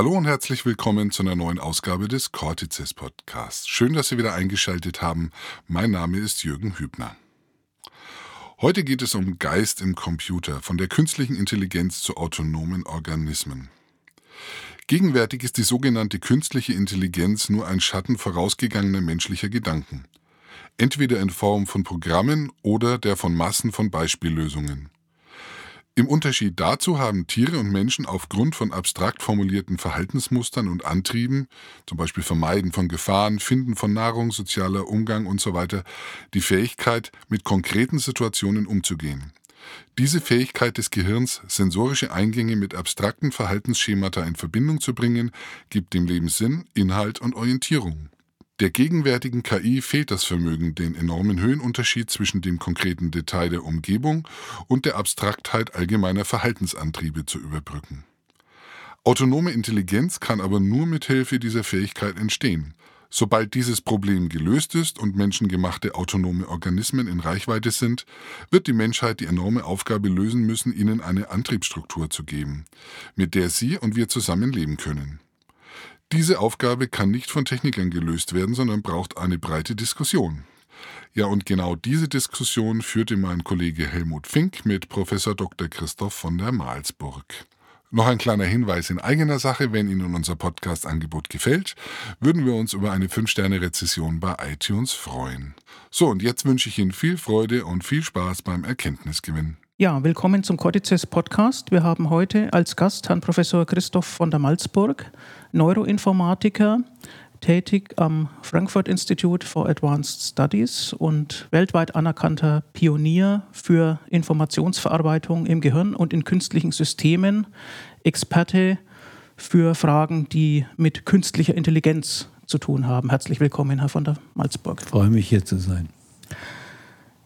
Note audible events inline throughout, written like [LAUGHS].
Hallo und herzlich willkommen zu einer neuen Ausgabe des Cortices Podcasts. Schön, dass Sie wieder eingeschaltet haben. Mein Name ist Jürgen Hübner. Heute geht es um Geist im Computer, von der künstlichen Intelligenz zu autonomen Organismen. Gegenwärtig ist die sogenannte künstliche Intelligenz nur ein Schatten vorausgegangener menschlicher Gedanken, entweder in Form von Programmen oder der von Massen von Beispiellösungen. Im Unterschied dazu haben Tiere und Menschen aufgrund von abstrakt formulierten Verhaltensmustern und Antrieben, zum Beispiel Vermeiden von Gefahren, Finden von Nahrung, sozialer Umgang usw., so die Fähigkeit, mit konkreten Situationen umzugehen. Diese Fähigkeit des Gehirns, sensorische Eingänge mit abstrakten Verhaltensschemata in Verbindung zu bringen, gibt dem Leben Sinn, Inhalt und Orientierung. Der gegenwärtigen KI fehlt das Vermögen, den enormen Höhenunterschied zwischen dem konkreten Detail der Umgebung und der Abstraktheit allgemeiner Verhaltensantriebe zu überbrücken. Autonome Intelligenz kann aber nur mit Hilfe dieser Fähigkeit entstehen. Sobald dieses Problem gelöst ist und menschengemachte autonome Organismen in Reichweite sind, wird die Menschheit die enorme Aufgabe lösen müssen, ihnen eine Antriebsstruktur zu geben, mit der sie und wir zusammen leben können. Diese Aufgabe kann nicht von Technikern gelöst werden, sondern braucht eine breite Diskussion. Ja, und genau diese Diskussion führte mein Kollege Helmut Fink mit Professor Dr. Christoph von der Malsburg. Noch ein kleiner Hinweis in eigener Sache, wenn Ihnen unser Podcast-Angebot gefällt, würden wir uns über eine 5-Sterne-Rezession bei iTunes freuen. So, und jetzt wünsche ich Ihnen viel Freude und viel Spaß beim Erkenntnisgewinn. Ja, willkommen zum Codices Podcast. Wir haben heute als Gast Herrn Professor Christoph von der Malzburg, Neuroinformatiker, tätig am Frankfurt Institute for Advanced Studies und weltweit anerkannter Pionier für Informationsverarbeitung im Gehirn und in künstlichen Systemen, Experte für Fragen, die mit künstlicher Intelligenz zu tun haben. Herzlich willkommen, Herr von der Malzburg. Ich freue mich, hier zu sein.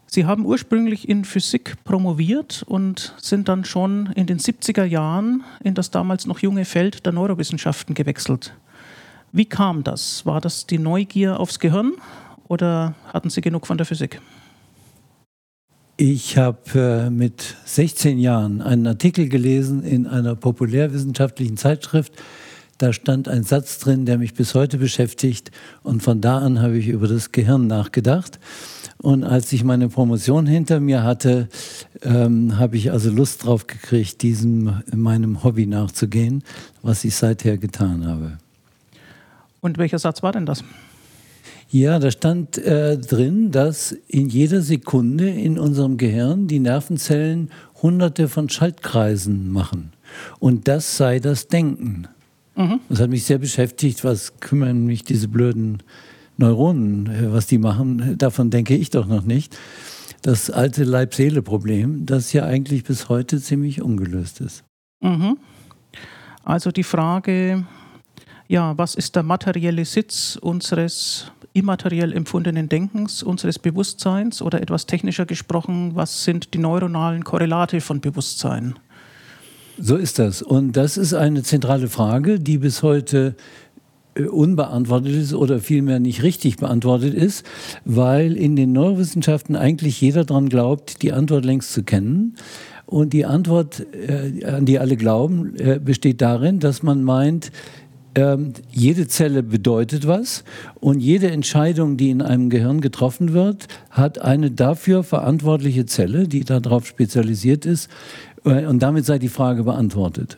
Sie haben ursprünglich in Physik promoviert und sind dann schon in den 70er Jahren in das damals noch junge Feld der Neurowissenschaften gewechselt. Wie kam das? War das die Neugier aufs Gehirn oder hatten Sie genug von der Physik? Ich habe äh, mit 16 Jahren einen Artikel gelesen in einer populärwissenschaftlichen Zeitschrift. Da stand ein Satz drin, der mich bis heute beschäftigt. Und von da an habe ich über das Gehirn nachgedacht. Und als ich meine Promotion hinter mir hatte, ähm, habe ich also Lust drauf gekriegt, diesem meinem Hobby nachzugehen, was ich seither getan habe. Und welcher Satz war denn das? Ja, da stand äh, drin, dass in jeder Sekunde in unserem Gehirn die Nervenzellen hunderte von Schaltkreisen machen. Und das sei das Denken. Mhm. Das hat mich sehr beschäftigt. Was kümmern mich diese blöden Neuronen, was die machen, davon denke ich doch noch nicht. Das alte Leib-Seele-Problem, das ja eigentlich bis heute ziemlich ungelöst ist. Mhm. Also die Frage, ja, was ist der materielle Sitz unseres immateriell empfundenen Denkens, unseres Bewusstseins oder etwas technischer gesprochen, was sind die neuronalen Korrelate von Bewusstsein? So ist das. Und das ist eine zentrale Frage, die bis heute unbeantwortet ist oder vielmehr nicht richtig beantwortet ist, weil in den Neurowissenschaften eigentlich jeder daran glaubt, die Antwort längst zu kennen. Und die Antwort, äh, an die alle glauben, äh, besteht darin, dass man meint, ähm, jede Zelle bedeutet was und jede Entscheidung, die in einem Gehirn getroffen wird, hat eine dafür verantwortliche Zelle, die darauf spezialisiert ist. Und damit sei die Frage beantwortet.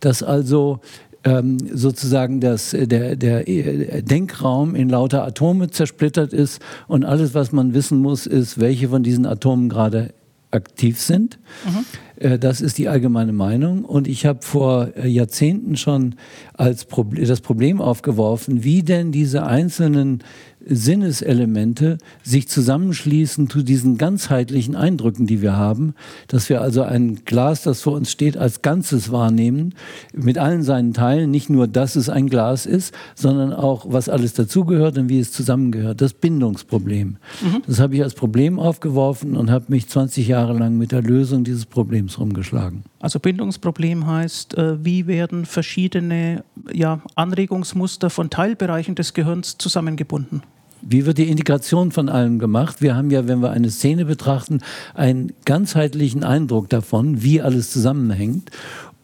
Dass also ähm, sozusagen das, der, der äh, Denkraum in lauter Atome zersplittert ist und alles, was man wissen muss, ist, welche von diesen Atomen gerade aktiv sind. Mhm. Äh, das ist die allgemeine Meinung. Und ich habe vor äh, Jahrzehnten schon als Proble das Problem aufgeworfen, wie denn diese einzelnen Sinneselemente sich zusammenschließen zu diesen ganzheitlichen Eindrücken, die wir haben, dass wir also ein Glas, das vor uns steht, als Ganzes wahrnehmen, mit allen seinen Teilen, nicht nur, dass es ein Glas ist, sondern auch, was alles dazugehört und wie es zusammengehört, das Bindungsproblem. Mhm. Das habe ich als Problem aufgeworfen und habe mich 20 Jahre lang mit der Lösung dieses Problems rumgeschlagen. Also Bindungsproblem heißt, äh, wie werden verschiedene ja, Anregungsmuster von Teilbereichen des Gehirns zusammengebunden? Wie wird die Integration von allem gemacht? Wir haben ja, wenn wir eine Szene betrachten, einen ganzheitlichen Eindruck davon, wie alles zusammenhängt.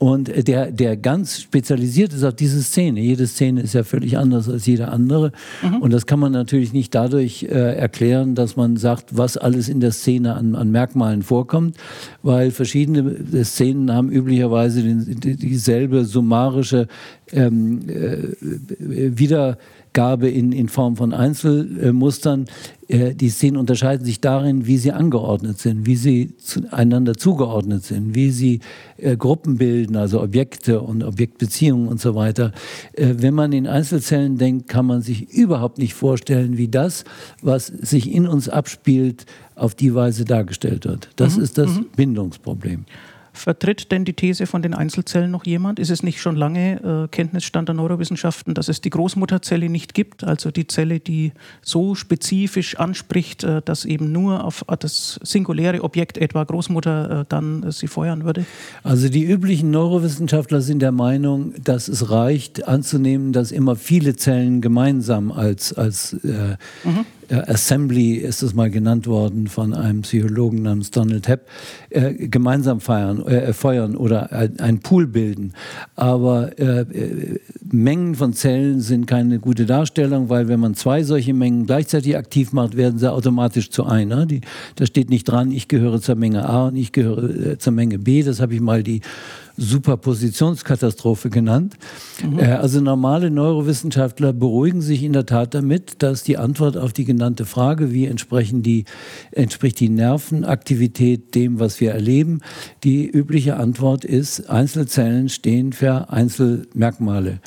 Und der, der ganz spezialisiert ist auf diese Szene. Jede Szene ist ja völlig anders als jede andere. Mhm. Und das kann man natürlich nicht dadurch äh, erklären, dass man sagt, was alles in der Szene an, an Merkmalen vorkommt, weil verschiedene Szenen haben üblicherweise den, dieselbe summarische ähm, äh, wieder Gabe in, in Form von Einzelmustern. Äh, die Szenen unterscheiden sich darin, wie sie angeordnet sind, wie sie zueinander zugeordnet sind, wie sie äh, Gruppen bilden, also Objekte und Objektbeziehungen und so weiter. Äh, wenn man in Einzelzellen denkt, kann man sich überhaupt nicht vorstellen, wie das, was sich in uns abspielt, auf die Weise dargestellt wird. Das mhm. ist das mhm. Bindungsproblem. Vertritt denn die These von den Einzelzellen noch jemand? Ist es nicht schon lange äh, Kenntnisstand der Neurowissenschaften, dass es die Großmutterzelle nicht gibt, also die Zelle, die so spezifisch anspricht, äh, dass eben nur auf das singuläre Objekt etwa Großmutter äh, dann äh, sie feuern würde? Also die üblichen Neurowissenschaftler sind der Meinung, dass es reicht anzunehmen, dass immer viele Zellen gemeinsam als, als äh, mhm Assembly ist es mal genannt worden von einem Psychologen namens Donald Hepp, äh, gemeinsam feiern, äh, feuern oder ein Pool bilden. Aber äh, äh, Mengen von Zellen sind keine gute Darstellung, weil wenn man zwei solche Mengen gleichzeitig aktiv macht, werden sie automatisch zu einer. Die, da steht nicht dran, ich gehöre zur Menge A und ich gehöre äh, zur Menge B. Das habe ich mal die Superpositionskatastrophe genannt. Mhm. Äh, also normale Neurowissenschaftler beruhigen sich in der Tat damit, dass die Antwort auf die genannte Frage, wie entsprechen die, entspricht die Nervenaktivität dem, was wir erleben, die übliche Antwort ist, Einzelzellen stehen für Einzelmerkmale.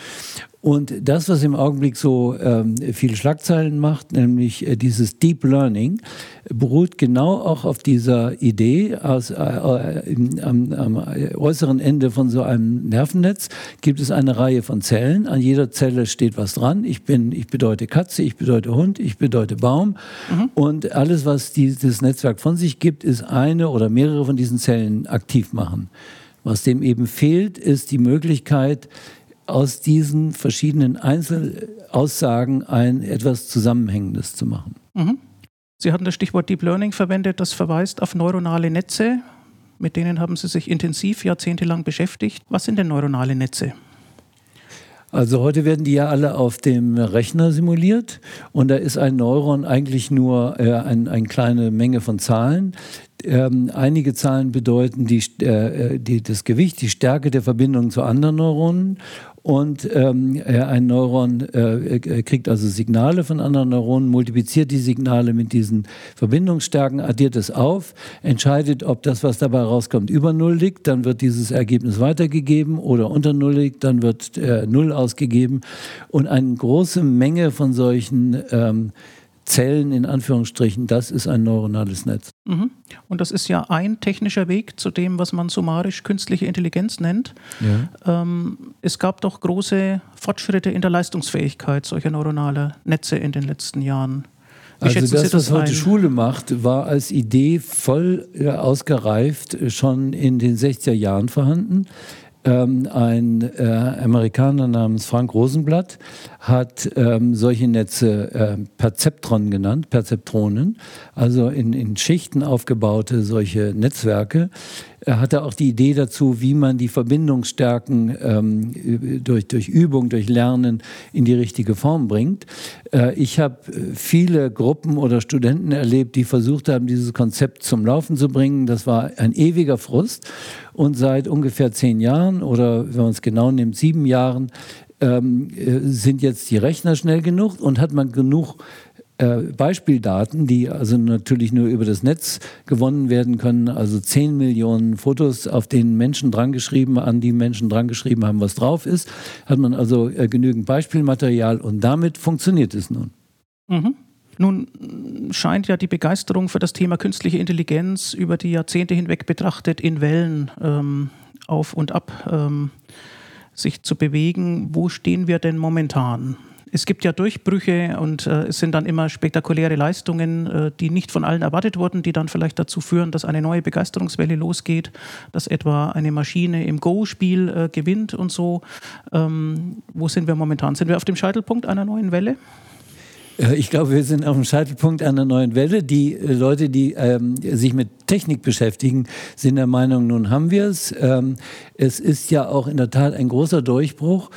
Und das, was im Augenblick so ähm, viele Schlagzeilen macht, nämlich äh, dieses Deep Learning, beruht genau auch auf dieser Idee, aus, äh, äh, am, am, äußeren Ende von so einem Nervennetz gibt es eine Reihe von Zellen. An jeder Zelle steht was dran. Ich bin, ich bedeute Katze, ich bedeute Hund, ich bedeute Baum. Mhm. Und alles, was dieses Netzwerk von sich gibt, ist eine oder mehrere von diesen Zellen aktiv machen. Was dem eben fehlt, ist die Möglichkeit, aus diesen verschiedenen Einzelaussagen ein etwas Zusammenhängendes zu machen. Mhm. Sie hatten das Stichwort Deep Learning verwendet, das verweist auf neuronale Netze. Mit denen haben Sie sich intensiv jahrzehntelang beschäftigt. Was sind denn neuronale Netze? Also heute werden die ja alle auf dem Rechner simuliert und da ist ein Neuron eigentlich nur äh, eine ein kleine Menge von Zahlen. Ähm, einige Zahlen bedeuten die, äh, die, das Gewicht, die Stärke der Verbindung zu anderen Neuronen und ähm, ein Neuron äh, kriegt also Signale von anderen Neuronen, multipliziert die Signale mit diesen Verbindungsstärken, addiert es auf, entscheidet, ob das, was dabei rauskommt, über Null liegt, dann wird dieses Ergebnis weitergegeben oder unter Null liegt, dann wird äh, Null ausgegeben. Und eine große Menge von solchen ähm, Zellen in Anführungsstrichen, das ist ein neuronales Netz. Mhm. Und das ist ja ein technischer Weg zu dem, was man summarisch künstliche Intelligenz nennt. Ja. Ähm, es gab doch große Fortschritte in der Leistungsfähigkeit solcher neuronaler Netze in den letzten Jahren. Wie also das, das, was heute ein? Schule macht, war als Idee voll äh, ausgereift äh, schon in den 60er Jahren vorhanden. Ähm, ein äh, Amerikaner namens Frank Rosenblatt hat ähm, solche Netze äh, Perzeptron genannt, Perzeptronen, also in, in Schichten aufgebaute solche Netzwerke. Er hatte auch die Idee dazu, wie man die Verbindungsstärken ähm, durch, durch Übung, durch Lernen in die richtige Form bringt. Äh, ich habe viele Gruppen oder Studenten erlebt, die versucht haben, dieses Konzept zum Laufen zu bringen. Das war ein ewiger Frust. Und seit ungefähr zehn Jahren oder wenn man es genau nimmt, sieben Jahren, ähm, äh, sind jetzt die Rechner schnell genug und hat man genug äh, Beispieldaten, die also natürlich nur über das Netz gewonnen werden können, also 10 Millionen Fotos, auf denen Menschen drangeschrieben, an die Menschen drangeschrieben haben, was drauf ist, hat man also äh, genügend Beispielmaterial und damit funktioniert es nun. Mhm. Nun scheint ja die Begeisterung für das Thema künstliche Intelligenz über die Jahrzehnte hinweg betrachtet in Wellen ähm, auf und ab ähm, sich zu bewegen. Wo stehen wir denn momentan? Es gibt ja Durchbrüche und äh, es sind dann immer spektakuläre Leistungen, äh, die nicht von allen erwartet wurden, die dann vielleicht dazu führen, dass eine neue Begeisterungswelle losgeht, dass etwa eine Maschine im Go-Spiel äh, gewinnt und so. Ähm, wo sind wir momentan? Sind wir auf dem Scheitelpunkt einer neuen Welle? Ich glaube, wir sind auf dem Scheitelpunkt einer neuen Welle. Die äh, Leute, die ähm, sich mit Technik beschäftigen, sind der Meinung, nun haben wir es. Ähm, es ist ja auch in der Tat ein großer Durchbruch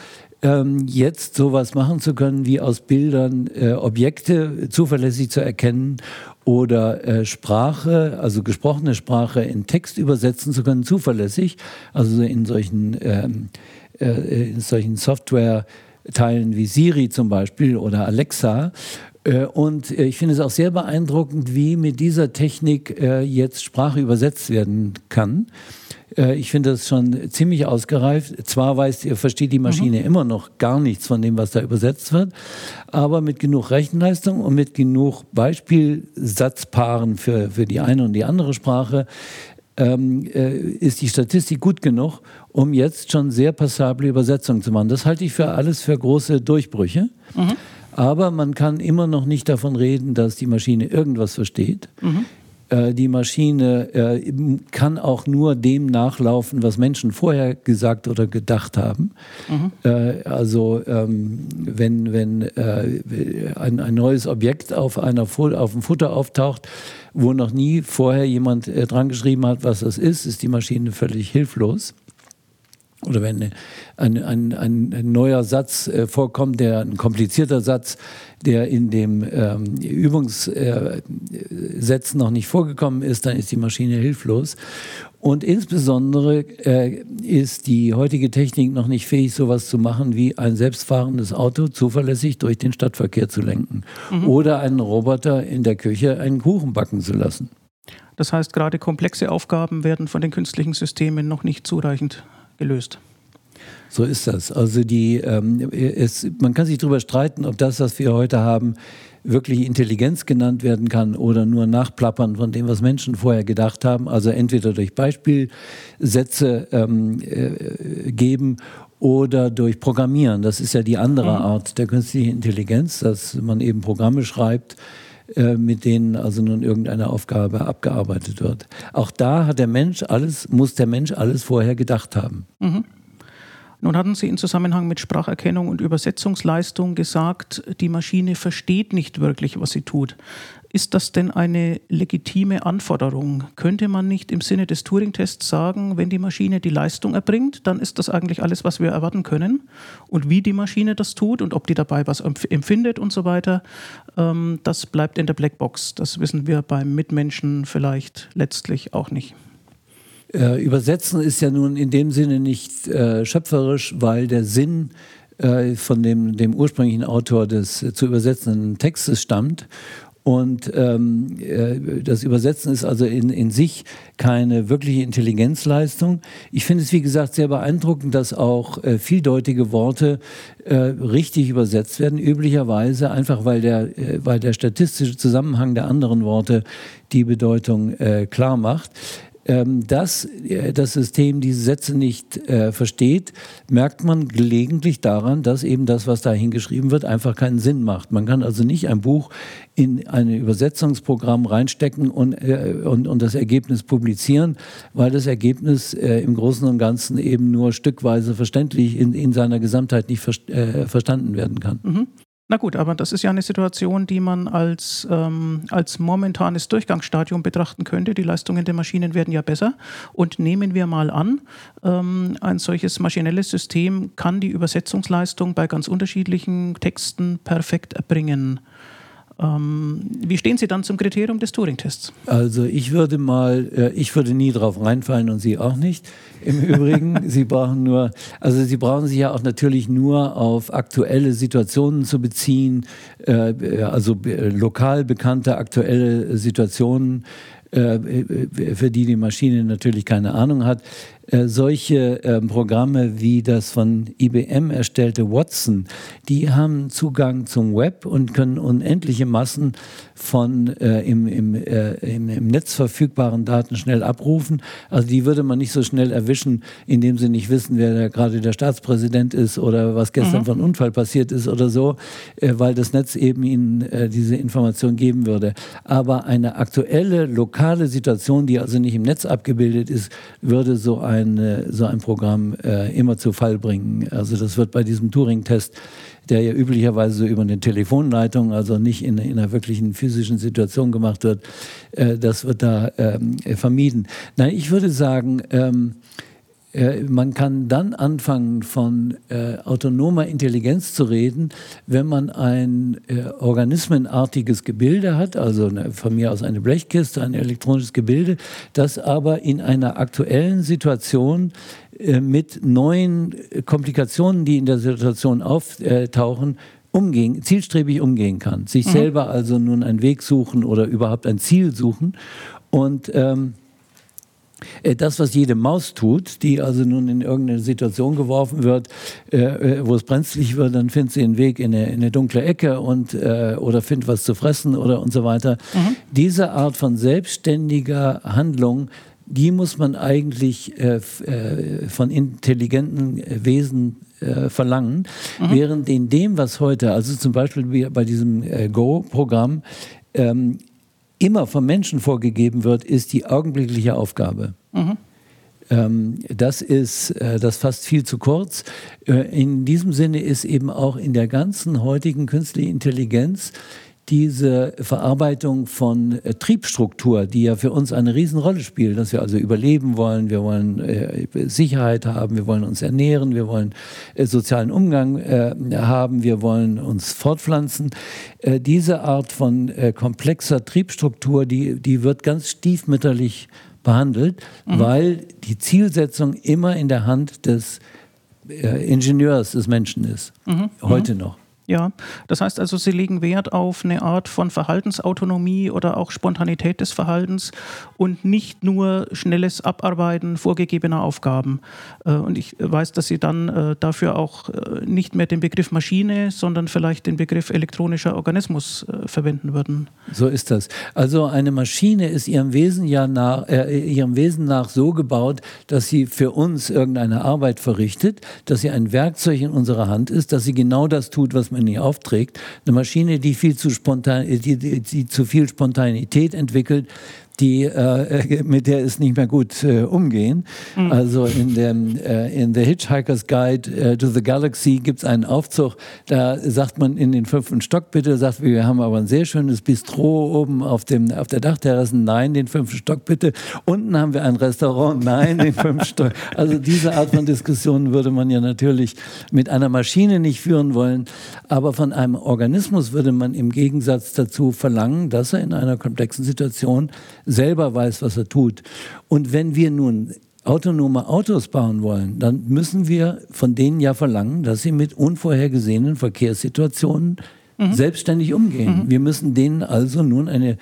ähm, jetzt sowas machen zu können, wie aus Bildern äh, Objekte zuverlässig zu erkennen oder äh, Sprache, also gesprochene Sprache in Text übersetzen zu können, zuverlässig, also in solchen, ähm, äh, in solchen Software-Teilen wie Siri zum Beispiel oder Alexa. Äh, und äh, ich finde es auch sehr beeindruckend, wie mit dieser Technik äh, jetzt Sprache übersetzt werden kann. Ich finde das schon ziemlich ausgereift. Zwar weiß, ihr versteht die Maschine mhm. immer noch gar nichts von dem, was da übersetzt wird, aber mit genug Rechenleistung und mit genug Beispielsatzpaaren für, für die eine und die andere Sprache ähm, ist die Statistik gut genug, um jetzt schon sehr passable Übersetzungen zu machen. Das halte ich für alles für große Durchbrüche. Mhm. Aber man kann immer noch nicht davon reden, dass die Maschine irgendwas versteht. Mhm. Äh, die Maschine äh, kann auch nur dem nachlaufen, was Menschen vorher gesagt oder gedacht haben. Mhm. Äh, also ähm, wenn, wenn äh, ein, ein, neues Objekt auf, einer, auf dem Futter auftaucht, wo noch nie vorher jemand äh, dran geschrieben hat, was das ist, ist die Maschine völlig hilflos oder wenn ein, ein, ein, neuer Satz äh, vorkommt, der ein komplizierter Satz, der in dem ähm, Übungssätzen äh, noch nicht vorgekommen ist, dann ist die Maschine hilflos. Und insbesondere äh, ist die heutige Technik noch nicht fähig, sowas zu machen wie ein selbstfahrendes Auto zuverlässig durch den Stadtverkehr zu lenken mhm. oder einen Roboter in der Küche einen Kuchen backen zu lassen. Das heißt, gerade komplexe Aufgaben werden von den künstlichen Systemen noch nicht zureichend gelöst. So ist das. Also die, ähm, es, man kann sich darüber streiten, ob das, was wir heute haben, wirklich Intelligenz genannt werden kann oder nur Nachplappern von dem, was Menschen vorher gedacht haben. Also entweder durch Beispielsätze ähm, äh, geben oder durch Programmieren. Das ist ja die andere mhm. Art der künstlichen Intelligenz, dass man eben Programme schreibt, mit denen also nun irgendeine Aufgabe abgearbeitet wird. Auch da hat der Mensch alles, muss der Mensch alles vorher gedacht haben. Mhm. Nun hatten Sie in Zusammenhang mit Spracherkennung und Übersetzungsleistung gesagt, die Maschine versteht nicht wirklich, was sie tut. Ist das denn eine legitime Anforderung? Könnte man nicht im Sinne des Turing-Tests sagen, wenn die Maschine die Leistung erbringt, dann ist das eigentlich alles, was wir erwarten können? Und wie die Maschine das tut und ob die dabei was empfindet und so weiter, ähm, das bleibt in der Blackbox. Das wissen wir beim Mitmenschen vielleicht letztlich auch nicht. Äh, übersetzen ist ja nun in dem Sinne nicht äh, schöpferisch, weil der Sinn äh, von dem, dem ursprünglichen Autor des äh, zu übersetzenden Textes stammt. Und ähm, äh, das Übersetzen ist also in, in sich keine wirkliche Intelligenzleistung. Ich finde es, wie gesagt, sehr beeindruckend, dass auch äh, vieldeutige Worte äh, richtig übersetzt werden, üblicherweise einfach, weil der, äh, weil der statistische Zusammenhang der anderen Worte die Bedeutung äh, klar macht. Ähm, dass äh, das System diese Sätze nicht äh, versteht, merkt man gelegentlich daran, dass eben das, was da hingeschrieben wird, einfach keinen Sinn macht. Man kann also nicht ein Buch in ein Übersetzungsprogramm reinstecken und, äh, und, und das Ergebnis publizieren, weil das Ergebnis äh, im Großen und Ganzen eben nur stückweise verständlich in, in seiner Gesamtheit nicht ver äh, verstanden werden kann. Mhm. Na gut, aber das ist ja eine Situation, die man als, ähm, als momentanes Durchgangsstadium betrachten könnte. Die Leistungen der Maschinen werden ja besser. Und nehmen wir mal an, ähm, ein solches maschinelles System kann die Übersetzungsleistung bei ganz unterschiedlichen Texten perfekt erbringen. Ähm, wie stehen Sie dann zum Kriterium des Turing-Tests? Also ich würde mal, äh, ich würde nie drauf reinfallen und Sie auch nicht. Im [LAUGHS] Übrigen, Sie brauchen nur, also Sie brauchen sich ja auch natürlich nur auf aktuelle Situationen zu beziehen, äh, also äh, lokal bekannte aktuelle Situationen für die die Maschine natürlich keine Ahnung hat. Äh, solche äh, Programme wie das von IBM erstellte Watson, die haben Zugang zum Web und können unendliche Massen von äh, im, im, äh, im, im, Netz verfügbaren Daten schnell abrufen. Also die würde man nicht so schnell erwischen, indem sie nicht wissen, wer da gerade der Staatspräsident ist oder was gestern mhm. von Unfall passiert ist oder so, äh, weil das Netz eben ihnen diese Information geben würde. Aber eine aktuelle lokale Situation, die also nicht im Netz abgebildet ist, würde so ein, so ein Programm äh, immer zu Fall bringen. Also das wird bei diesem Turing-Test, der ja üblicherweise so über eine Telefonleitung, also nicht in, in einer wirklichen physischen Situation gemacht wird, äh, das wird da ähm, vermieden. Nein, ich würde sagen, ähm, äh, man kann dann anfangen, von äh, autonomer Intelligenz zu reden, wenn man ein äh, organismenartiges Gebilde hat, also eine, von mir aus eine Blechkiste, ein elektronisches Gebilde, das aber in einer aktuellen Situation äh, mit neuen Komplikationen, die in der Situation auftauchen, umgehen, zielstrebig umgehen kann. Sich mhm. selber also nun einen Weg suchen oder überhaupt ein Ziel suchen. Und ähm, äh, das, was jede Maus tut, die also nun in irgendeine Situation geworfen wird, äh, äh, wo es brenzlig wird, dann findet sie einen Weg in eine, in eine dunkle Ecke und, äh, oder findet was zu fressen oder und so weiter. Mhm. Diese Art von selbstständiger Handlung, die muss man eigentlich äh, äh von intelligenten Wesen verlangen, mhm. während in dem, was heute, also zum Beispiel bei diesem Go-Programm, ähm, immer vom Menschen vorgegeben wird, ist die augenblickliche Aufgabe. Mhm. Ähm, das ist äh, das fast viel zu kurz. Äh, in diesem Sinne ist eben auch in der ganzen heutigen künstlichen Intelligenz diese Verarbeitung von äh, Triebstruktur, die ja für uns eine Riesenrolle spielt, dass wir also überleben wollen, wir wollen äh, Sicherheit haben, wir wollen uns ernähren, wir wollen äh, sozialen Umgang äh, haben, wir wollen uns fortpflanzen. Äh, diese Art von äh, komplexer Triebstruktur, die, die wird ganz stiefmütterlich behandelt, mhm. weil die Zielsetzung immer in der Hand des Ingenieurs des Menschen ist, mhm. heute mhm. noch. Ja, das heißt also, Sie legen Wert auf eine Art von Verhaltensautonomie oder auch Spontanität des Verhaltens und nicht nur schnelles Abarbeiten vorgegebener Aufgaben. Äh, und ich weiß, dass Sie dann äh, dafür auch äh, nicht mehr den Begriff Maschine, sondern vielleicht den Begriff elektronischer Organismus verwenden würden. So ist das. Also eine Maschine ist ihrem Wesen ja nach, äh, ihrem Wesen nach so gebaut, dass sie für uns irgendeine Arbeit verrichtet, dass sie ein Werkzeug in unserer Hand ist, dass sie genau das tut, was man man nie aufträgt. Eine Maschine, die viel zu spontan, die, die, die zu viel Spontanität entwickelt, die, äh, [LAUGHS] mit der ist nicht mehr gut äh, umgehen. Mhm. Also in, dem, äh, in The Hitchhiker's Guide äh, to the Galaxy gibt es einen Aufzug, da sagt man in den fünften Stock bitte, sagt wir haben aber ein sehr schönes Bistro oben auf, dem, auf der Dachterrasse, nein, den fünften Stock bitte. Unten haben wir ein Restaurant, nein, den fünften [LAUGHS] Stock. Also diese Art von Diskussionen würde man ja natürlich mit einer Maschine nicht führen wollen, aber von einem Organismus würde man im Gegensatz dazu verlangen, dass er in einer komplexen Situation selber weiß, was er tut. Und wenn wir nun autonome Autos bauen wollen, dann müssen wir von denen ja verlangen, dass sie mit unvorhergesehenen Verkehrssituationen mhm. selbstständig umgehen. Mhm. Wir müssen denen also nun eine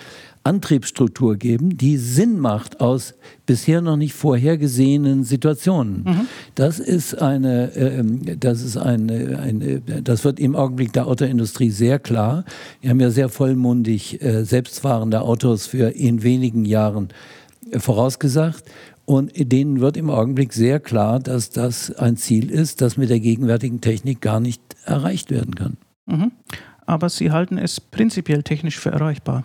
Antriebsstruktur geben, die Sinn macht aus bisher noch nicht vorhergesehenen Situationen. Mhm. Das ist eine, äh, das ist eine, eine, das wird im Augenblick der Autoindustrie sehr klar. Wir haben ja sehr vollmundig äh, selbstfahrende Autos für in wenigen Jahren äh, vorausgesagt. Und denen wird im Augenblick sehr klar, dass das ein Ziel ist, das mit der gegenwärtigen Technik gar nicht erreicht werden kann. Mhm. Aber Sie halten es prinzipiell technisch für erreichbar.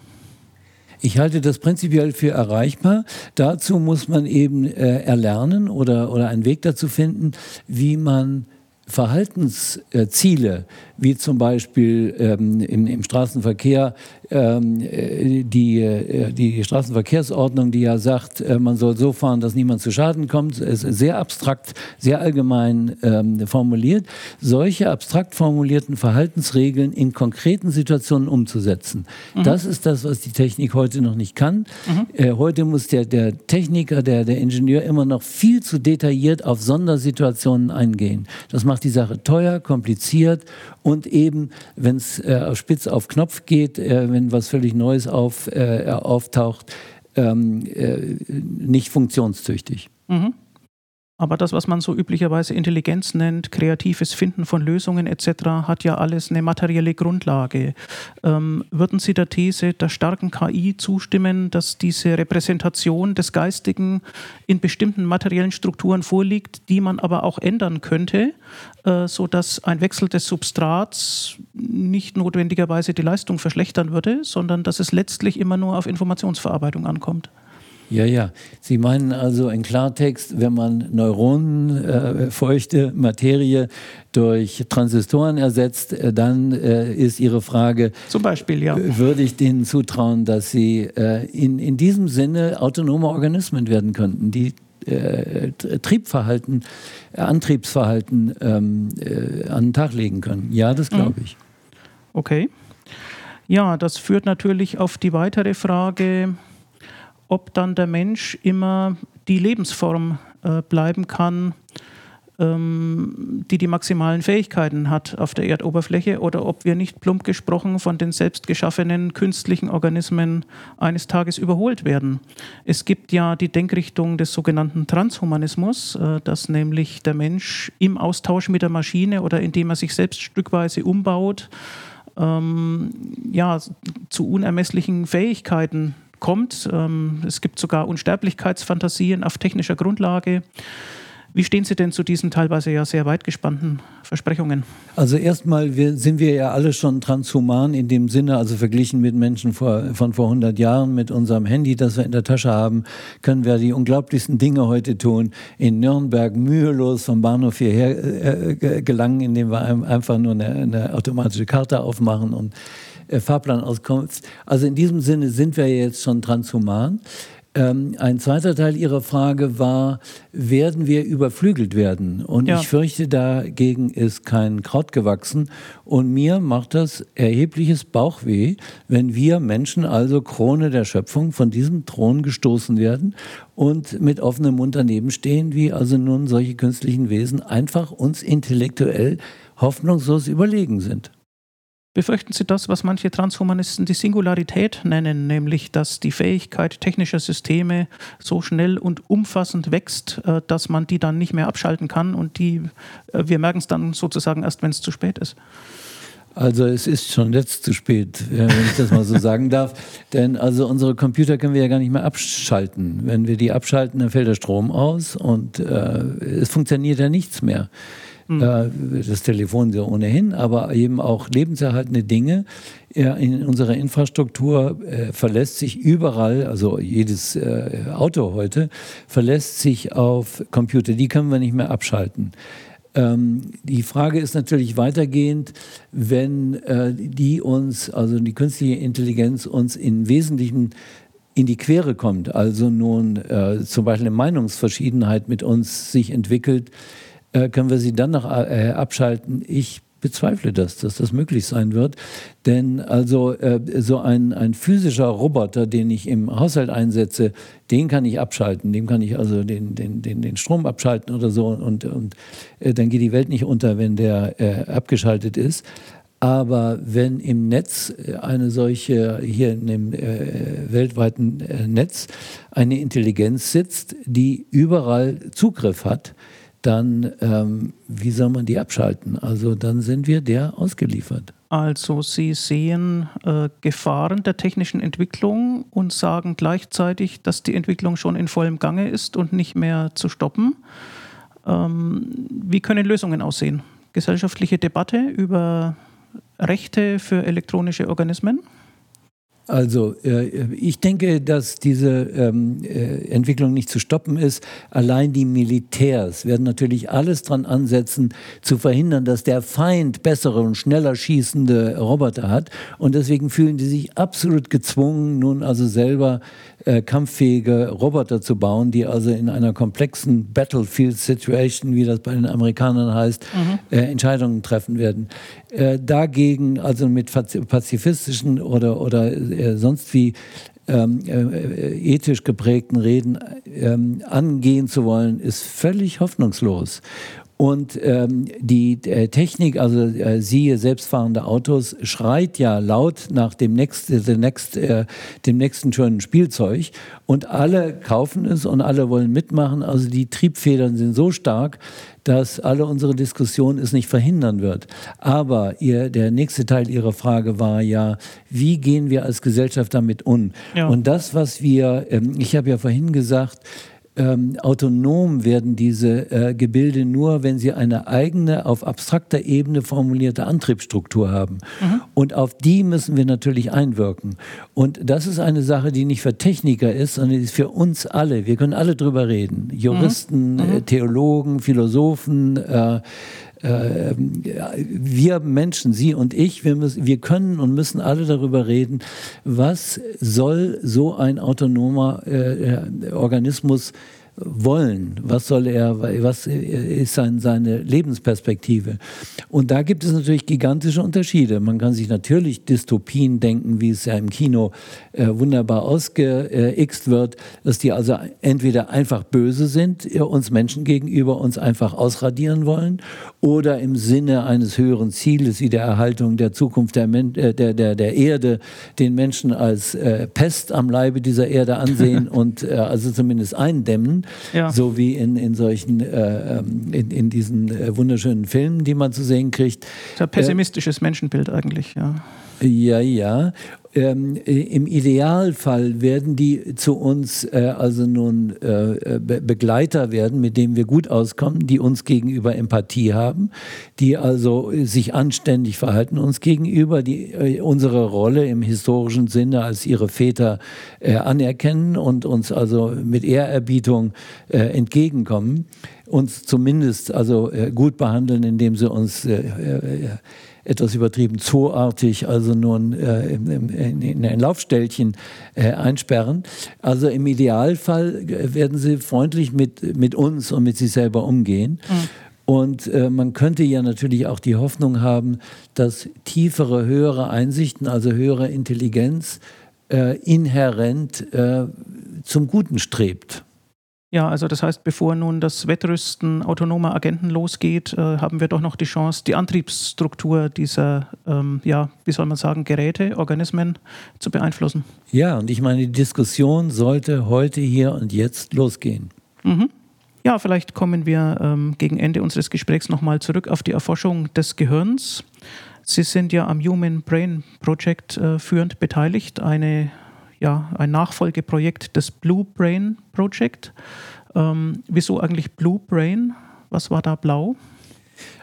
Ich halte das prinzipiell für erreichbar. Dazu muss man eben äh, erlernen oder, oder einen Weg dazu finden, wie man Verhaltensziele, wie zum Beispiel ähm, im, im, Straßenverkehr ähm, äh, die, äh, die Straßenverkehrsordnung, die ja sagt, äh, man soll so fahren, dass niemand zu Schaden kommt, ist sehr abstrakt, sehr allgemein ähm, formuliert. Solche abstrakt formulierten Verhaltensregeln in konkreten Situationen umzusetzen. Mhm. Das ist das, was die Technik heute noch nicht kann. Mhm. Äh, heute muss der, der Techniker, der, der Ingenieur immer noch viel zu detailliert auf Sondersituationen eingehen. Das macht die Sache teuer, kompliziert und eben, wenn es äh, spitz auf Knopf geht, äh, wenn was völlig Neues auf, äh, auftaucht, ähm, äh, nicht funktionstüchtig. Mhm. Aber das, was man so üblicherweise Intelligenz nennt, kreatives Finden von Lösungen etc., hat ja alles eine materielle Grundlage. Ähm, würden Sie der These der starken KI zustimmen, dass diese Repräsentation des Geistigen in bestimmten materiellen Strukturen vorliegt, die man aber auch ändern könnte, äh, sodass ein Wechsel des Substrats nicht notwendigerweise die Leistung verschlechtern würde, sondern dass es letztlich immer nur auf Informationsverarbeitung ankommt? Ja, ja. Sie meinen also in Klartext, wenn man Neuronen, äh, feuchte Materie durch Transistoren ersetzt, äh, dann äh, ist Ihre Frage. Zum Beispiel, ja. Würde ich denen zutrauen, dass sie äh, in, in diesem Sinne autonome Organismen werden könnten, die äh, Triebverhalten, Antriebsverhalten ähm, äh, an den Tag legen können? Ja, das glaube mhm. ich. Okay. Ja, das führt natürlich auf die weitere Frage ob dann der Mensch immer die Lebensform äh, bleiben kann, ähm, die die maximalen Fähigkeiten hat auf der Erdoberfläche oder ob wir nicht plump gesprochen von den selbstgeschaffenen künstlichen Organismen eines Tages überholt werden. Es gibt ja die Denkrichtung des sogenannten Transhumanismus, äh, dass nämlich der Mensch im Austausch mit der Maschine oder indem er sich selbst stückweise umbaut, ähm, ja, zu unermesslichen Fähigkeiten kommt. Ähm, es gibt sogar Unsterblichkeitsfantasien auf technischer Grundlage. Wie stehen Sie denn zu diesen teilweise ja sehr weit gespannten Versprechungen? Also erstmal sind wir ja alle schon transhuman in dem Sinne, also verglichen mit Menschen vor, von vor 100 Jahren mit unserem Handy, das wir in der Tasche haben, können wir die unglaublichsten Dinge heute tun. In Nürnberg mühelos vom Bahnhof hierher äh, gelangen, indem wir einfach nur eine, eine automatische Karte aufmachen und äh, Fahrplanauskunft. Also in diesem Sinne sind wir jetzt schon transhuman. Ähm, ein zweiter Teil Ihrer Frage war, werden wir überflügelt werden? Und ja. ich fürchte, dagegen ist kein Kraut gewachsen. Und mir macht das erhebliches Bauchweh, wenn wir Menschen, also Krone der Schöpfung, von diesem Thron gestoßen werden und mit offenem Mund daneben stehen, wie also nun solche künstlichen Wesen einfach uns intellektuell hoffnungslos überlegen sind. Befürchten Sie das, was manche Transhumanisten die Singularität nennen, nämlich dass die Fähigkeit technischer Systeme so schnell und umfassend wächst, äh, dass man die dann nicht mehr abschalten kann und die, äh, wir merken es dann sozusagen erst, wenn es zu spät ist? Also es ist schon jetzt zu spät, äh, wenn ich das mal so sagen [LAUGHS] darf. Denn also unsere Computer können wir ja gar nicht mehr abschalten. Wenn wir die abschalten, dann fällt der Strom aus und äh, es funktioniert ja nichts mehr. Mhm. Äh, das Telefon ja ohnehin, aber eben auch lebenserhaltende Dinge in unserer Infrastruktur äh, verlässt sich überall, also jedes äh, Auto heute, verlässt sich auf Computer. Die können wir nicht mehr abschalten. Ähm, die Frage ist natürlich weitergehend, wenn äh, die uns, also die künstliche Intelligenz uns in wesentlichen in die Quere kommt, also nun äh, zum Beispiel eine Meinungsverschiedenheit mit uns sich entwickelt, äh, können wir sie dann noch äh, abschalten? Ich bezweifle das, dass das möglich sein wird. Denn also äh, so ein, ein physischer Roboter, den ich im Haushalt einsetze, den kann ich abschalten. Dem kann ich also den, den, den, den Strom abschalten oder so. Und, und äh, dann geht die Welt nicht unter, wenn der äh, abgeschaltet ist. Aber wenn im Netz eine solche, hier in dem äh, weltweiten äh, Netz, eine Intelligenz sitzt, die überall Zugriff hat, dann ähm, wie soll man die abschalten? Also dann sind wir der ausgeliefert. Also Sie sehen äh, Gefahren der technischen Entwicklung und sagen gleichzeitig, dass die Entwicklung schon in vollem Gange ist und nicht mehr zu stoppen. Ähm, wie können Lösungen aussehen? Gesellschaftliche Debatte über Rechte für elektronische Organismen? Also äh, ich denke, dass diese ähm, äh, Entwicklung nicht zu stoppen ist. Allein die Militärs werden natürlich alles dran ansetzen, zu verhindern, dass der Feind bessere und schneller schießende Roboter hat. Und deswegen fühlen die sich absolut gezwungen, nun also selber äh, kampffähige Roboter zu bauen, die also in einer komplexen Battlefield-Situation, wie das bei den Amerikanern heißt, mhm. äh, Entscheidungen treffen werden. Äh, dagegen, also mit pazifistischen oder, oder äh, sonst wie ähm, äh, ethisch geprägten Reden ähm, angehen zu wollen, ist völlig hoffnungslos. Und ähm, die äh, Technik, also äh, siehe selbstfahrende Autos, schreit ja laut nach dem, next, äh, next, äh, dem nächsten schönen Spielzeug. Und alle kaufen es und alle wollen mitmachen. Also die Triebfedern sind so stark, dass alle unsere Diskussion es nicht verhindern wird. Aber ihr, der nächste Teil Ihrer Frage war ja, wie gehen wir als Gesellschaft damit um? Ja. Und das, was wir, ähm, ich habe ja vorhin gesagt, ähm, autonom werden diese äh, Gebilde nur, wenn sie eine eigene, auf abstrakter Ebene formulierte Antriebsstruktur haben. Mhm. Und auf die müssen wir natürlich einwirken. Und das ist eine Sache, die nicht für Techniker ist, sondern ist für uns alle. Wir können alle drüber reden. Juristen, mhm. äh, Theologen, Philosophen, äh, äh, wir Menschen, Sie und ich, wir, müssen, wir können und müssen alle darüber reden, was soll so ein autonomer äh, äh Organismus wollen? Was soll er, was ist sein, seine Lebensperspektive? Und da gibt es natürlich gigantische Unterschiede. Man kann sich natürlich Dystopien denken, wie es ja im Kino äh, wunderbar ausgeixt wird, dass die also entweder einfach böse sind, uns Menschen gegenüber uns einfach ausradieren wollen, oder im Sinne eines höheren Zieles wie der Erhaltung der Zukunft der, Men äh, der, der, der Erde den Menschen als äh, Pest am Leibe dieser Erde ansehen [LAUGHS] und äh, also zumindest eindämmen ja. so wie in, in solchen, äh, ähm, in, in diesen äh, wunderschönen Filmen, die man zu sehen kriegt. Das ist ein pessimistisches Menschenbild eigentlich, ja. Ja, ja. Ähm, im Idealfall werden die zu uns äh, also nun äh, Be Begleiter werden, mit denen wir gut auskommen, die uns gegenüber Empathie haben, die also sich anständig verhalten uns gegenüber, die äh, unsere Rolle im historischen Sinne als ihre Väter äh, anerkennen und uns also mit Ehrerbietung äh, entgegenkommen, uns zumindest also äh, gut behandeln, indem sie uns etwas übertrieben zooartig, also nun äh, in, in, in, ein Laufstellchen äh, einsperren. Also im Idealfall werden sie freundlich mit, mit uns und mit sich selber umgehen. Mhm. Und äh, man könnte ja natürlich auch die Hoffnung haben, dass tiefere, höhere Einsichten, also höhere Intelligenz, äh, inhärent äh, zum Guten strebt. Ja, also das heißt, bevor nun das Wettrüsten autonomer Agenten losgeht, äh, haben wir doch noch die Chance, die Antriebsstruktur dieser, ähm, ja, wie soll man sagen, Geräte, Organismen zu beeinflussen. Ja, und ich meine, die Diskussion sollte heute, hier und jetzt losgehen. Mhm. Ja, vielleicht kommen wir ähm, gegen Ende unseres Gesprächs nochmal zurück auf die Erforschung des Gehirns. Sie sind ja am Human Brain Project äh, führend beteiligt, eine ja, ein Nachfolgeprojekt des Blue Brain Project. Ähm, wieso eigentlich Blue Brain? Was war da blau?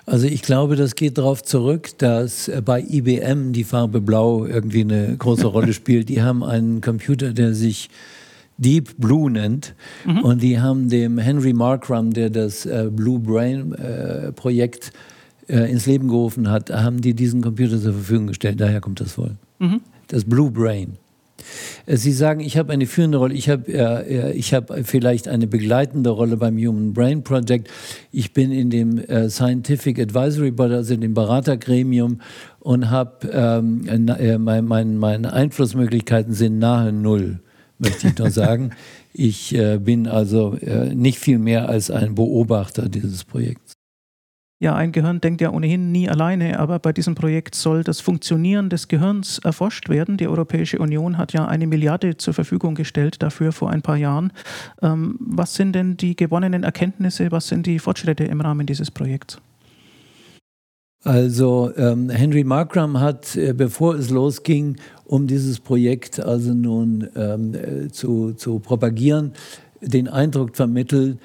Also ich glaube, das geht darauf zurück, dass bei IBM die Farbe Blau irgendwie eine große Rolle [LAUGHS] spielt. Die haben einen Computer, der sich Deep Blue nennt. Mhm. Und die haben dem Henry Markram, der das äh, Blue Brain äh, Projekt äh, ins Leben gerufen hat, haben die diesen Computer zur Verfügung gestellt. Daher kommt das wohl. Mhm. Das Blue Brain. Äh, Sie sagen, ich habe eine führende Rolle, ich habe äh, ich hab vielleicht eine begleitende Rolle beim Human Brain Project. Ich bin in dem äh, Scientific Advisory Board, also in dem Beratergremium und habe ähm, äh, mein, mein, meine Einflussmöglichkeiten sind nahe null, möchte ich nur sagen. [LAUGHS] ich äh, bin also äh, nicht viel mehr als ein Beobachter dieses Projekts. Ja, ein Gehirn denkt ja ohnehin nie alleine, aber bei diesem Projekt soll das Funktionieren des Gehirns erforscht werden. Die Europäische Union hat ja eine Milliarde zur Verfügung gestellt dafür vor ein paar Jahren. Ähm, was sind denn die gewonnenen Erkenntnisse, was sind die Fortschritte im Rahmen dieses Projekts? Also ähm, Henry Markram hat, äh, bevor es losging, um dieses Projekt also nun ähm, äh, zu, zu propagieren, den Eindruck vermittelt,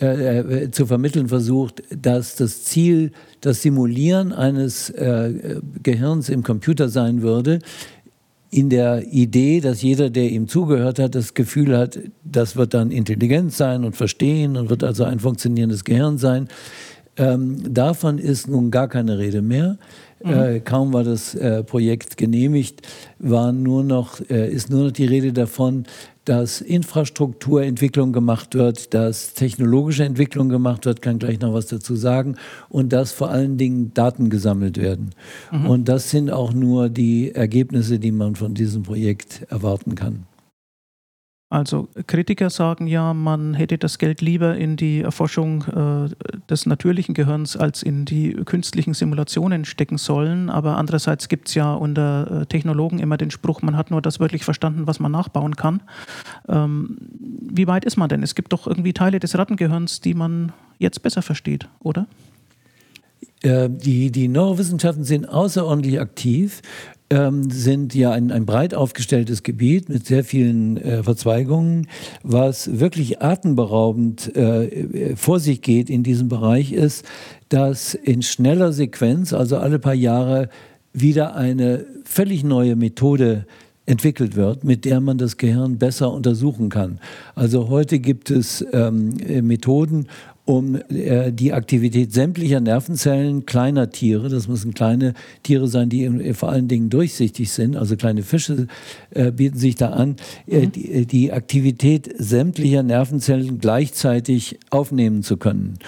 äh, äh, zu vermitteln versucht, dass das Ziel das Simulieren eines äh, Gehirns im Computer sein würde, in der Idee, dass jeder, der ihm zugehört hat, das Gefühl hat, das wird dann intelligent sein und verstehen und wird also ein funktionierendes Gehirn sein. Ähm, davon ist nun gar keine Rede mehr. Mhm. Äh, kaum war das äh, Projekt genehmigt, war nur noch, äh, ist nur noch die Rede davon, dass Infrastrukturentwicklung gemacht wird, dass technologische Entwicklung gemacht wird, kann gleich noch was dazu sagen, und dass vor allen Dingen Daten gesammelt werden. Mhm. Und das sind auch nur die Ergebnisse, die man von diesem Projekt erwarten kann. Also Kritiker sagen ja, man hätte das Geld lieber in die Erforschung äh, des natürlichen Gehirns als in die künstlichen Simulationen stecken sollen. Aber andererseits gibt es ja unter äh, Technologen immer den Spruch, man hat nur das wirklich verstanden, was man nachbauen kann. Ähm, wie weit ist man denn? Es gibt doch irgendwie Teile des Rattengehirns, die man jetzt besser versteht, oder? Äh, die, die Neurowissenschaften sind außerordentlich aktiv ähm, sind ja ein, ein breit aufgestelltes Gebiet mit sehr vielen äh, Verzweigungen. Was wirklich atemberaubend äh, vor sich geht in diesem Bereich ist, dass in schneller Sequenz, also alle paar Jahre, wieder eine völlig neue Methode entwickelt wird, mit der man das Gehirn besser untersuchen kann. Also heute gibt es ähm, Methoden, um äh, die Aktivität sämtlicher Nervenzellen kleiner Tiere, das müssen kleine Tiere sein, die vor allen Dingen durchsichtig sind, also kleine Fische äh, bieten sich da an, äh, mhm. die, die Aktivität sämtlicher Nervenzellen gleichzeitig aufnehmen zu können.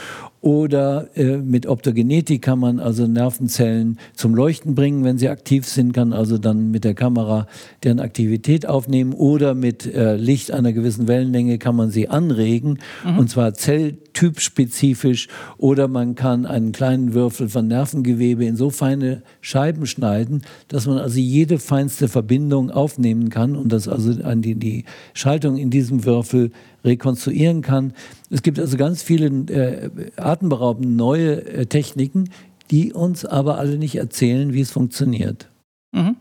Oder äh, mit Optogenetik kann man also Nervenzellen zum Leuchten bringen, wenn sie aktiv sind, kann also dann mit der Kamera deren Aktivität aufnehmen. Oder mit äh, Licht einer gewissen Wellenlänge kann man sie anregen, mhm. und zwar zelltypspezifisch. Oder man kann einen kleinen Würfel von Nervengewebe in so feine Scheiben schneiden, dass man also jede feinste Verbindung aufnehmen kann und dass also an die, die Schaltung in diesem Würfel rekonstruieren kann. Es gibt also ganz viele äh, atemberaubende neue äh, Techniken, die uns aber alle nicht erzählen, wie es funktioniert. Mhm.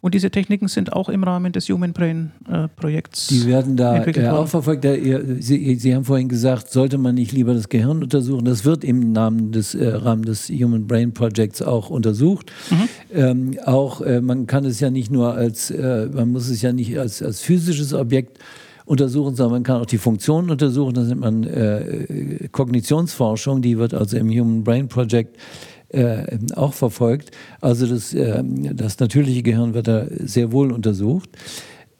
Und diese Techniken sind auch im Rahmen des Human Brain äh, Projekts. Die werden da äh, auch verfolgt. Sie, Sie, haben vorhin gesagt, sollte man nicht lieber das Gehirn untersuchen? Das wird im Namen des, äh, Rahmen des Human Brain Projects auch untersucht. Mhm. Ähm, auch äh, man kann es ja nicht nur als, äh, man muss es ja nicht als, als physisches Objekt untersuchen, sondern man kann auch die Funktionen untersuchen. Das nennt man äh, Kognitionsforschung, die wird also im Human Brain Project äh, auch verfolgt. Also das, äh, das natürliche Gehirn wird da sehr wohl untersucht.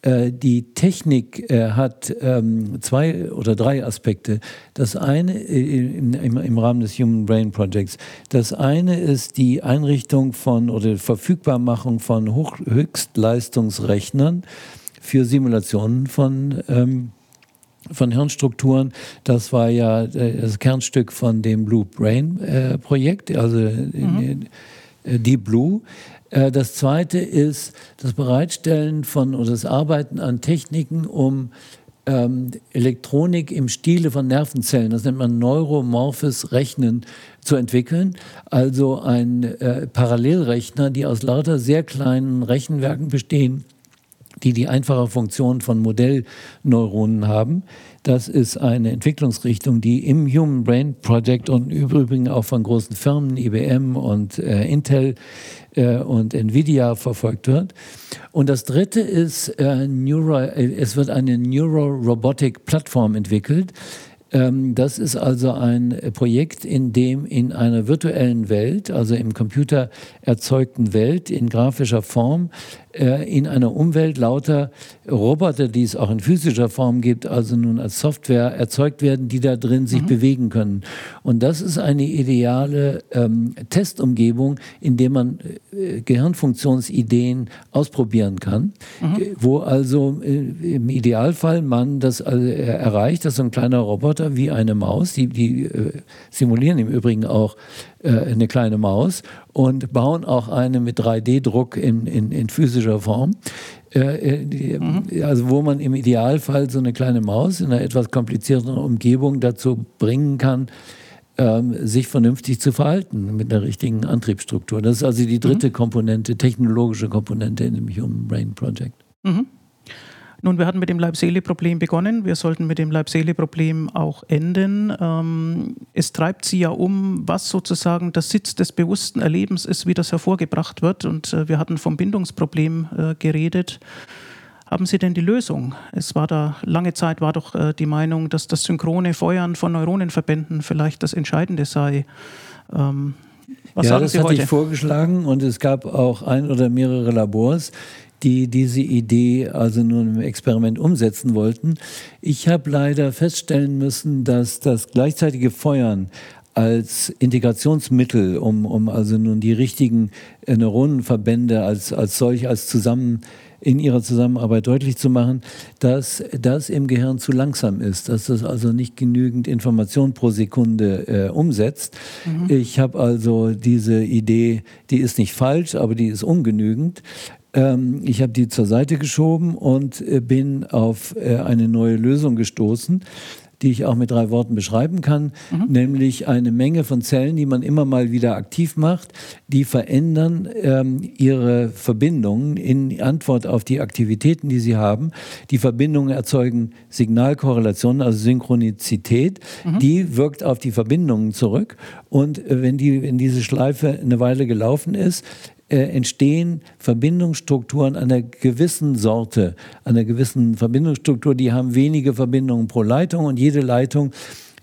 Äh, die Technik äh, hat ähm, zwei oder drei Aspekte. Das eine äh, im, Rahmen des Human Brain Projects. Das eine ist die Einrichtung von oder Verfügbarmachung von Hoch Höchstleistungsrechnern für Simulationen von, ähm, von Hirnstrukturen. Das war ja äh, das Kernstück von dem Blue Brain äh, Projekt, also mhm. äh, Deep Blue. Äh, das zweite ist das Bereitstellen von oder das Arbeiten an Techniken, um ähm, Elektronik im Stile von Nervenzellen, das nennt man neuromorphes Rechnen, zu entwickeln. Also ein äh, Parallelrechner, die aus lauter sehr kleinen Rechenwerken bestehen, die die einfache Funktion von Modellneuronen haben. Das ist eine Entwicklungsrichtung, die im Human Brain Project und im Übrigen auch von großen Firmen, IBM und äh, Intel äh, und Nvidia verfolgt wird. Und das dritte ist, äh, Neuro, äh, es wird eine Neuro-Robotic-Plattform entwickelt, ähm, das ist also ein Projekt, in dem in einer virtuellen Welt, also im Computer erzeugten Welt in grafischer Form, in einer Umwelt lauter Roboter, die es auch in physischer Form gibt, also nun als Software erzeugt werden, die da drin sich mhm. bewegen können. Und das ist eine ideale ähm, Testumgebung, in der man äh, Gehirnfunktionsideen ausprobieren kann, mhm. Äh, wo also äh, im Idealfall man das äh, erreicht, dass so ein kleiner Roboter wie eine Maus, die, die äh, simulieren im Übrigen auch eine kleine Maus und bauen auch eine mit 3D-Druck in, in, in physischer Form. Äh, äh, mhm. Also wo man im Idealfall so eine kleine Maus in einer etwas komplizierteren Umgebung dazu bringen kann, ähm, sich vernünftig zu verhalten mit einer richtigen Antriebsstruktur. Das ist also die dritte mhm. Komponente, technologische Komponente in dem Human Brain Project. Mhm. Nun, wir hatten mit dem Leib-Seele-Problem begonnen. Wir sollten mit dem Leib-Seele-Problem auch enden. Ähm, es treibt sie ja um, was sozusagen der Sitz des bewussten Erlebens ist, wie das hervorgebracht wird. Und äh, wir hatten vom Bindungsproblem äh, geredet. Haben Sie denn die Lösung? Es war da lange Zeit war doch äh, die Meinung, dass das synchrone Feuern von Neuronenverbänden vielleicht das Entscheidende sei. Ähm, was ja, das Sie hatte heute? ich vorgeschlagen und es gab auch ein oder mehrere Labors, die diese Idee also nun im Experiment umsetzen wollten. Ich habe leider feststellen müssen, dass das gleichzeitige Feuern als Integrationsmittel, um, um also nun die richtigen äh, Neuronenverbände als, als solch, als zusammen in ihrer Zusammenarbeit deutlich zu machen, dass das im Gehirn zu langsam ist, dass das also nicht genügend Information pro Sekunde äh, umsetzt. Mhm. Ich habe also diese Idee, die ist nicht falsch, aber die ist ungenügend. Ähm, ich habe die zur Seite geschoben und äh, bin auf äh, eine neue Lösung gestoßen die ich auch mit drei Worten beschreiben kann, mhm. nämlich eine Menge von Zellen, die man immer mal wieder aktiv macht, die verändern ähm, ihre Verbindungen in Antwort auf die Aktivitäten, die sie haben. Die Verbindungen erzeugen Signalkorrelationen, also Synchronizität, mhm. die wirkt auf die Verbindungen zurück. Und äh, wenn, die, wenn diese Schleife eine Weile gelaufen ist, äh, entstehen Verbindungsstrukturen einer gewissen Sorte, einer gewissen Verbindungsstruktur. Die haben wenige Verbindungen pro Leitung und jede Leitung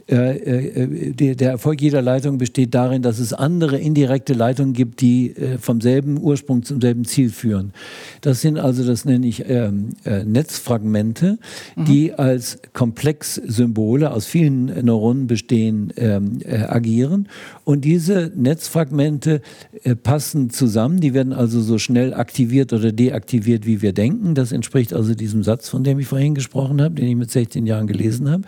äh, äh, der Erfolg jeder Leitung besteht darin, dass es andere indirekte Leitungen gibt, die äh, vom selben Ursprung zum selben Ziel führen. Das sind also, das nenne ich ähm, Netzfragmente, mhm. die als Komplexsymbole aus vielen Neuronen bestehen, ähm, agieren. Und diese Netzfragmente passen zusammen, die werden also so schnell aktiviert oder deaktiviert, wie wir denken. Das entspricht also diesem Satz, von dem ich vorhin gesprochen habe, den ich mit 16 Jahren gelesen habe.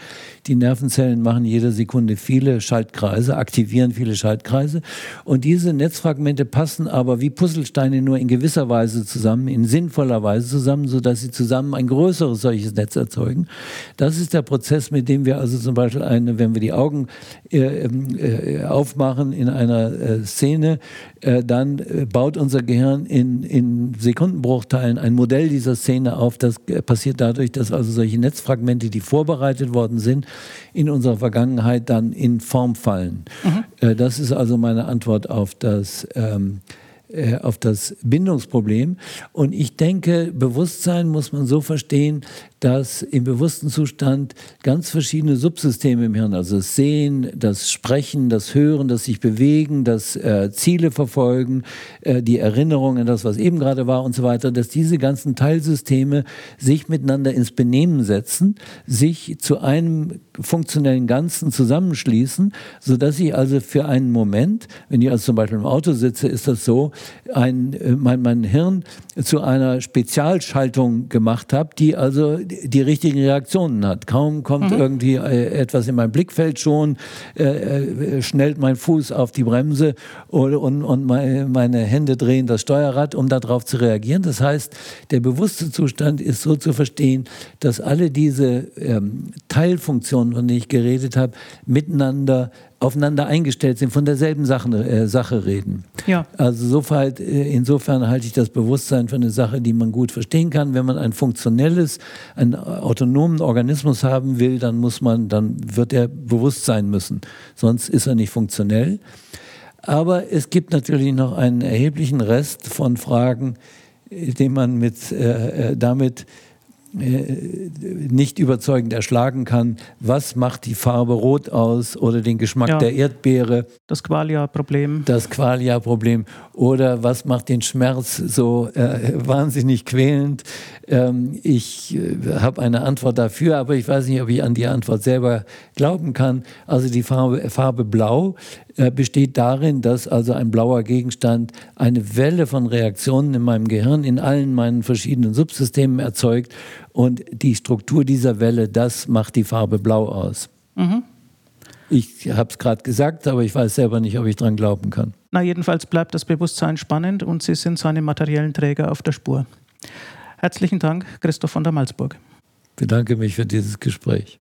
Die Nervenzellen machen jede Sekunde viele Schaltkreise, aktivieren viele Schaltkreise. Und diese Netzfragmente passen aber wie Puzzlesteine nur in gewisser Weise zusammen, in sinnvoller Weise zusammen, sodass sie zusammen ein größeres solches Netz erzeugen. Das ist der Prozess, mit dem wir also zum Beispiel, eine, wenn wir die Augen äh, ähm, äh, aufmachen in einer äh, Szene, äh, dann äh, baut unser Gehirn in, in Sekundenbruchteilen ein Modell dieser Szene auf. Das äh, passiert dadurch, dass also solche Netzfragmente, die vorbereitet worden sind, in unserer Vergangenheit Vergangenheit dann in Form fallen. Mhm. das ist also meine Antwort auf das. Ähm, äh, auf das Bindungsproblem. Und ich denke, Bewusstsein muss man so verstehen, dass im bewussten Zustand ganz verschiedene Subsysteme im Hirn, also das Sehen, das Sprechen, das Hören, das sich bewegen, das äh, Ziele verfolgen, äh, die Erinnerung an das, was eben gerade war und so weiter, dass diese ganzen Teilsysteme sich miteinander ins Benehmen setzen, sich zu einem funktionellen Ganzen zusammenschließen, sodass ich also für einen Moment, wenn ich also zum Beispiel im Auto sitze, ist das so, ein, äh, mein, mein Hirn zu einer Spezialschaltung gemacht habe, die also die richtigen Reaktionen hat. Kaum kommt mhm. irgendwie äh, etwas in mein Blickfeld schon, äh, äh, schnellt mein Fuß auf die Bremse und, und, und meine Hände drehen das Steuerrad, um darauf zu reagieren. Das heißt, der bewusste Zustand ist so zu verstehen, dass alle diese ähm, Teilfunktionen, von denen ich geredet habe, miteinander aufeinander eingestellt sind, von derselben Sache, äh, Sache reden. Ja. Also soweit, äh, insofern halte ich das Bewusstsein für eine Sache, die man gut verstehen kann. Wenn man ein funktionelles, einen autonomen Organismus haben will, dann muss man, dann wird er bewusst sein müssen. Sonst ist er nicht funktionell. Aber es gibt natürlich noch einen erheblichen Rest von Fragen, äh, den man mit, äh, äh damit nicht überzeugend erschlagen kann, was macht die Farbe rot aus oder den Geschmack ja, der Erdbeere. Das Qualia-Problem. Das Qualia-Problem. Oder was macht den Schmerz so äh, wahnsinnig quälend. Ähm, ich äh, habe eine Antwort dafür, aber ich weiß nicht, ob ich an die Antwort selber glauben kann. Also die Farbe, Farbe Blau äh, besteht darin, dass also ein blauer Gegenstand eine Welle von Reaktionen in meinem Gehirn, in allen meinen verschiedenen Subsystemen erzeugt. Und die Struktur dieser Welle, das macht die Farbe Blau aus. Mhm. Ich habe es gerade gesagt, aber ich weiß selber nicht, ob ich dran glauben kann. Na, jedenfalls bleibt das Bewusstsein spannend und Sie sind seine materiellen Träger auf der Spur. Herzlichen Dank, Christoph von der Malzburg. Ich bedanke mich für dieses Gespräch.